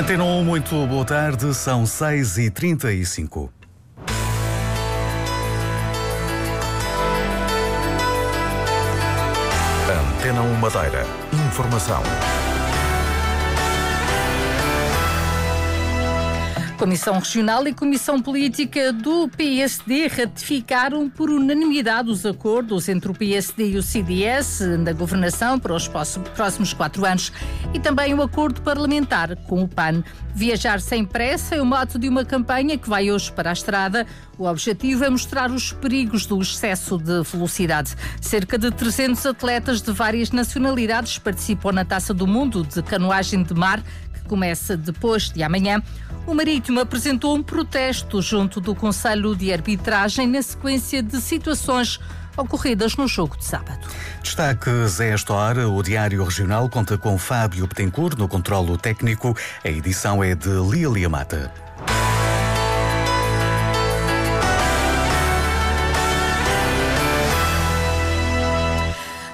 Antena 1, muito boa tarde, são 6h35. Antena 1 Madeira. Informação. Comissão Regional e Comissão Política do PSD ratificaram por unanimidade os acordos entre o PSD e o CDS na governação para os próximos quatro anos e também o acordo parlamentar com o PAN. Viajar sem pressa é o mote de uma campanha que vai hoje para a estrada. O objetivo é mostrar os perigos do excesso de velocidade. Cerca de 300 atletas de várias nacionalidades participam na Taça do Mundo de Canoagem de Mar, que começa depois de amanhã. O Marítimo apresentou um protesto junto do Conselho de Arbitragem na sequência de situações ocorridas no jogo de sábado. Destaques a esta hora, o Diário Regional conta com Fábio Betancourt no controlo técnico. A edição é de Lília Mata.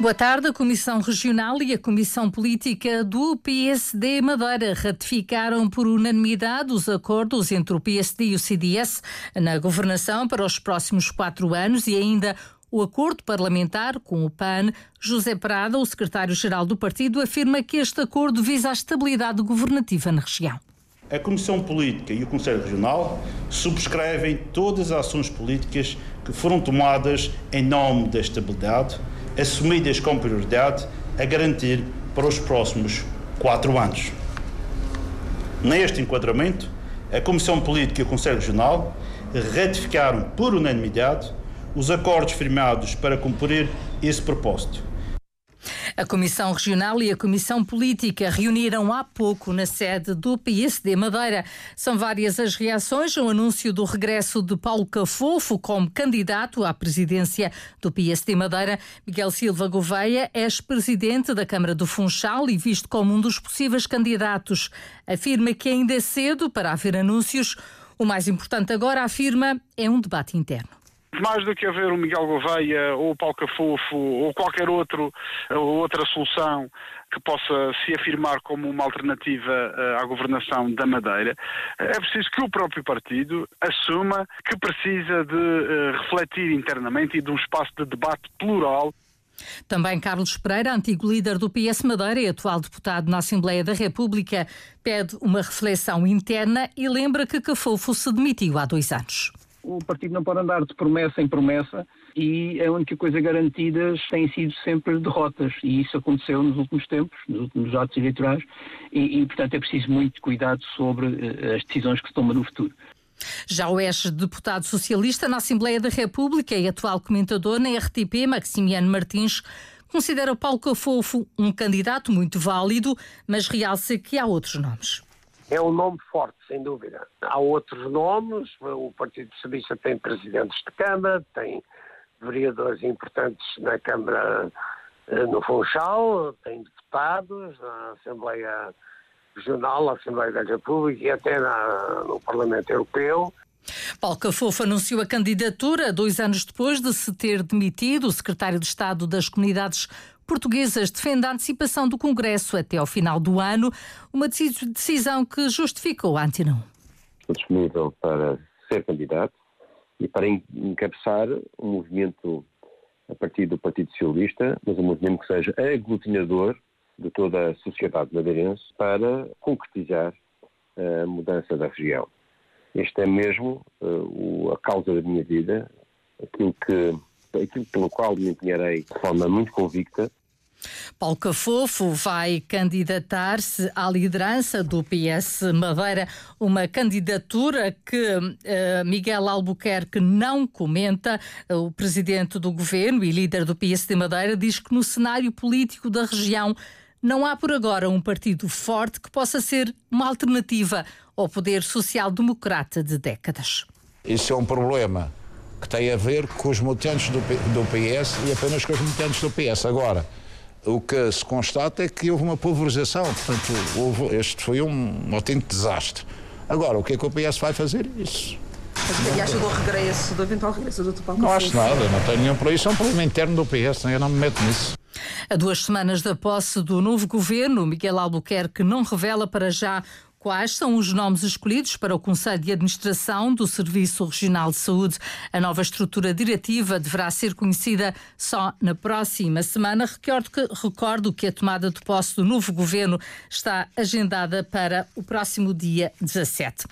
Boa tarde. A Comissão Regional e a Comissão Política do PSD Madeira ratificaram por unanimidade os acordos entre o PSD e o CDS na governação para os próximos quatro anos e ainda o acordo parlamentar com o PAN. José Prada, o secretário-geral do partido, afirma que este acordo visa a estabilidade governativa na região. A Comissão Política e o Conselho Regional subscrevem todas as ações políticas que foram tomadas em nome da estabilidade assumidas com prioridade a garantir para os próximos quatro anos. Neste enquadramento, a Comissão Política e o Conselho Regional ratificaram por unanimidade os acordos firmados para cumprir esse propósito a Comissão Regional e a Comissão Política reuniram há pouco na sede do PSD Madeira. São várias as reações ao anúncio do regresso de Paulo Cafofo como candidato à presidência do PSD Madeira. Miguel Silva Gouveia, ex-presidente da Câmara do Funchal e visto como um dos possíveis candidatos, afirma que ainda é cedo para haver anúncios. O mais importante agora, afirma, é um debate interno mais do que haver o Miguel Gouveia ou o Paulo Cafofo ou qualquer outro, outra solução que possa se afirmar como uma alternativa eh, à governação da Madeira, é preciso que o próprio partido assuma que precisa de eh, refletir internamente e de um espaço de debate plural. Também Carlos Pereira, antigo líder do PS Madeira e atual deputado na Assembleia da República, pede uma reflexão interna e lembra que Cafofo se demitiu há dois anos o partido não pode andar de promessa em promessa e a única coisa garantida tem sido sempre derrotas e isso aconteceu nos últimos tempos, nos últimos atos eleitorais e, e portanto é preciso muito cuidado sobre uh, as decisões que se tomam no futuro. Já o ex-deputado socialista na Assembleia da República e atual comentador na RTP, Maximiano Martins, considera Paulo Cafofo um candidato muito válido, mas realça que há outros nomes. É um nome forte, sem dúvida. Há outros nomes, o Partido Socialista tem presidentes de Câmara, tem vereadores importantes na Câmara eh, no Funchal, tem deputados na Assembleia Regional, na Assembleia da República e até na, no Parlamento Europeu. Paulo Cafofo anunciou a candidatura dois anos depois de se ter demitido. O secretário de Estado das Comunidades portuguesas defende a antecipação do Congresso até ao final do ano, uma decisão que justificou a Antena Estou disponível para ser candidato e para encabeçar um movimento a partir do Partido Socialista, mas um movimento que seja aglutinador de toda a sociedade madeirense para concretizar a mudança da região. Este é mesmo uh, a causa da minha vida, aquilo, que, aquilo pelo qual me empenharei de forma muito convicta Paulo Cafofo vai candidatar-se à liderança do PS Madeira, uma candidatura que uh, Miguel Albuquerque não comenta. O presidente do governo e líder do PS de Madeira diz que no cenário político da região não há por agora um partido forte que possa ser uma alternativa ao poder social-democrata de décadas. Isso é um problema que tem a ver com os militantes do, do PS e apenas com os militantes do PS. Agora, o que se constata é que houve uma pulverização. Portanto, houve, este foi um autêntico desastre. Agora, o que é que o PS vai fazer? Isso. E acha do regresso, do eventual regresso do Tupão? Não acho nada, não tenho nenhum por isso. É um problema interno do PS, eu não me meto nisso. A duas semanas da posse do novo governo, Miguel Albuquerque não revela para já Quais são os nomes escolhidos para o Conselho de Administração do Serviço Regional de Saúde? A nova estrutura diretiva deverá ser conhecida só na próxima semana. Recordo que, recordo que a tomada de posse do novo governo está agendada para o próximo dia 17.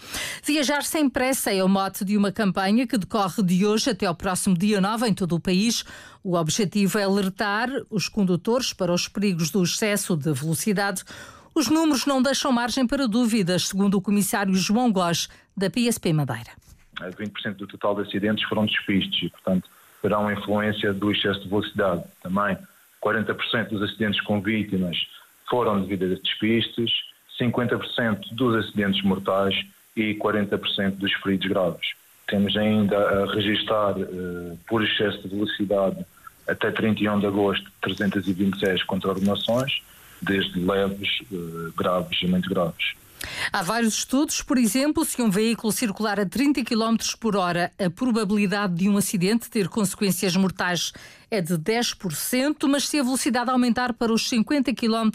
Viajar sem pressa é o mote de uma campanha que decorre de hoje até ao próximo dia 9 em todo o país. O objetivo é alertar os condutores para os perigos do excesso de velocidade. Os números não deixam margem para dúvidas, segundo o comissário João Góes, da PSP Madeira. 20% do total de acidentes foram despistes e, portanto, terão influência do excesso de velocidade. Também 40% dos acidentes com vítimas foram devido a despistes, 50% dos acidentes mortais e 40% dos feridos graves. Temos ainda a registrar, uh, por excesso de velocidade, até 31 de agosto, 326 contraordenações desde leves, uh, graves e muito graves. Há vários estudos, por exemplo, se um veículo circular a 30 km por hora, a probabilidade de um acidente ter consequências mortais é de 10%, mas se a velocidade aumentar para os 50 km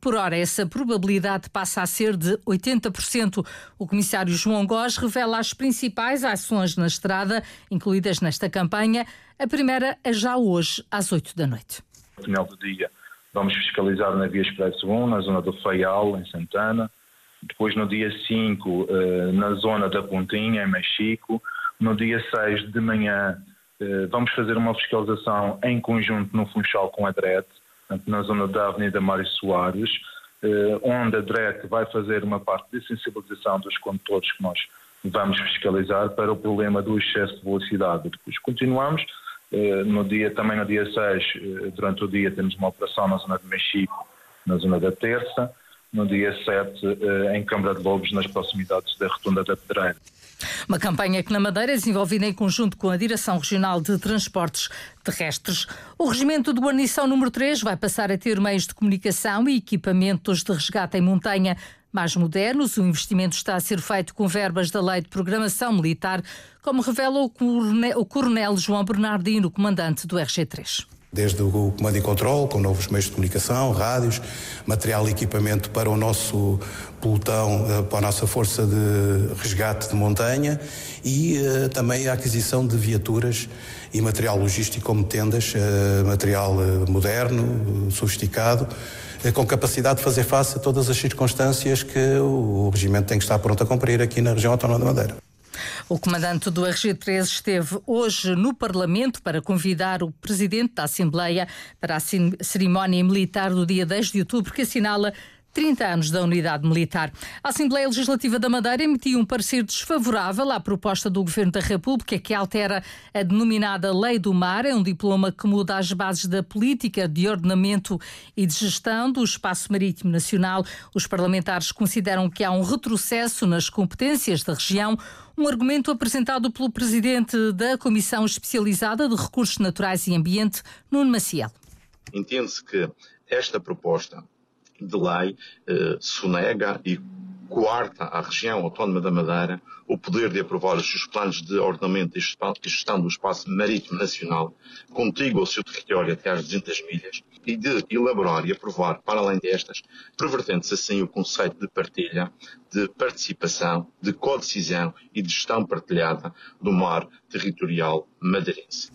por hora, essa probabilidade passa a ser de 80%. O comissário João Góes revela as principais ações na estrada, incluídas nesta campanha. A primeira é já hoje, às 8 da noite. No final do dia, Vamos fiscalizar na Via Expresso 1, na zona do Feial, em Santana. Depois, no dia 5, eh, na zona da Pontinha, em Mexico. No dia 6 de manhã, eh, vamos fazer uma fiscalização em conjunto no Funchal com a DRET, na zona da Avenida Mário Soares, eh, onde a DRET vai fazer uma parte de sensibilização dos condutores que nós vamos fiscalizar para o problema do excesso de velocidade. Depois continuamos no dia, também no dia 6, eh, durante o dia, temos uma operação na zona de Mexico, na zona da Terça. No dia 7, eh, em Câmara de Lobos, nas proximidades da Rotunda da Pedreira. Uma campanha que na Madeira é desenvolvida em conjunto com a Direção Regional de Transportes Terrestres. O Regimento de Guarnição número 3 vai passar a ter meios de comunicação e equipamentos de resgate em montanha mais modernos. O investimento está a ser feito com verbas da Lei de Programação Militar, como revela o Coronel João Bernardino, comandante do RG3 desde o comando e controle, com novos meios de comunicação, rádios, material e equipamento para o nosso pelotão, eh, para a nossa força de resgate de montanha e uh, também a aquisição de viaturas e material logístico como tendas, uh, material moderno, sofisticado, com capacidade de fazer face a todas as circunstâncias que o regimento tem que estar pronto a cumprir aqui na região autónoma da Madeira. O comandante do RG13 esteve hoje no Parlamento para convidar o presidente da Assembleia para a cerimónia militar do dia 10 de outubro, que assinala 30 anos da unidade militar. A Assembleia Legislativa da Madeira emitiu um parecer desfavorável à proposta do Governo da República que altera a denominada Lei do Mar. É um diploma que muda as bases da política de ordenamento e de gestão do espaço marítimo nacional. Os parlamentares consideram que há um retrocesso nas competências da região. Um argumento apresentado pelo presidente da Comissão Especializada de Recursos Naturais e Ambiente, Nuno Maciel. Entende-se que esta proposta de lei eh, sonega e coarta à região autónoma da Madeira o poder de aprovar os seus planos de ordenamento e gestão do espaço marítimo nacional contíguo ao seu território até às 200 milhas e de elaborar e aprovar, para além destas, pervertendo-se assim o conceito de partilha, de participação, de codecisão e de gestão partilhada do mar territorial madeirense.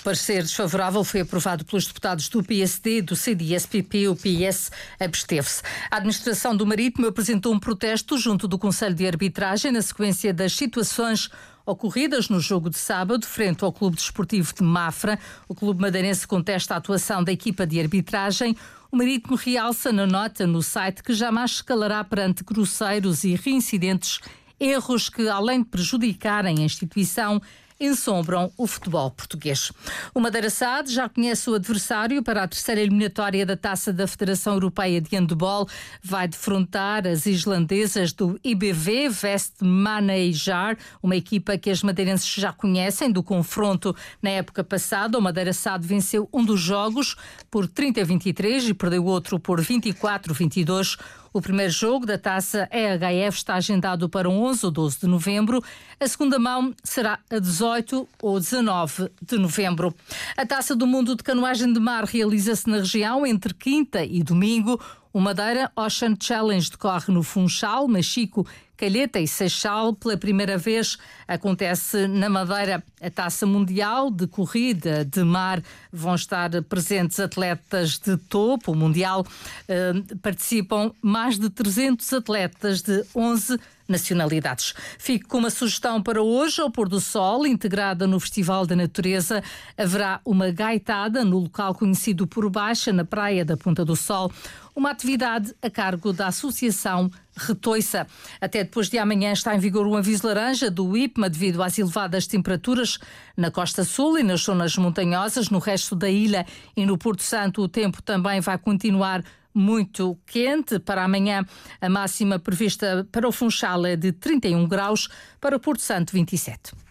O parecer desfavorável foi aprovado pelos deputados do PSD, do CDS-PP. O PS absteve-se. A administração do Marítimo apresentou um protesto junto do Conselho de Arbitragem na sequência das situações ocorridas no jogo de sábado, frente ao Clube Desportivo de Mafra. O Clube Madeirense contesta a atuação da equipa de arbitragem. O Marítimo realça na nota no site que jamais escalará perante grosseiros e reincidentes erros que, além de prejudicarem a instituição, ensombram o futebol português. O Madeira SAD já conhece o adversário para a terceira eliminatória da Taça da Federação Europeia de Handball. Vai defrontar as islandesas do IBV Vest Manejar, uma equipa que as madeirenses já conhecem do confronto na época passada. O Madeira SAD venceu um dos jogos por 30 a 23 e perdeu outro por 24 a 22. O primeiro jogo da taça EHF está agendado para 11 ou 12 de novembro. A segunda mão será a 18 ou 19 de novembro. A taça do mundo de canoagem de mar realiza-se na região entre quinta e domingo. O Madeira Ocean Challenge decorre no Funchal, Machico Calheta e Seixal. Pela primeira vez acontece na Madeira a Taça Mundial de Corrida de Mar. Vão estar presentes atletas de topo mundial. Uh, participam mais de 300 atletas de 11 nacionalidades. Fico com uma sugestão para hoje, ao pôr do sol, integrada no Festival da Natureza, haverá uma gaitada no local conhecido por Baixa, na praia da Ponta do Sol, uma atividade a cargo da Associação Retoiça. Até depois de amanhã está em vigor um aviso laranja do IPMA devido às elevadas temperaturas na costa sul e nas zonas montanhosas. No resto da ilha e no Porto Santo, o tempo também vai continuar muito quente. Para amanhã, a máxima prevista para o Funchal é de 31 graus, para o Porto Santo, 27.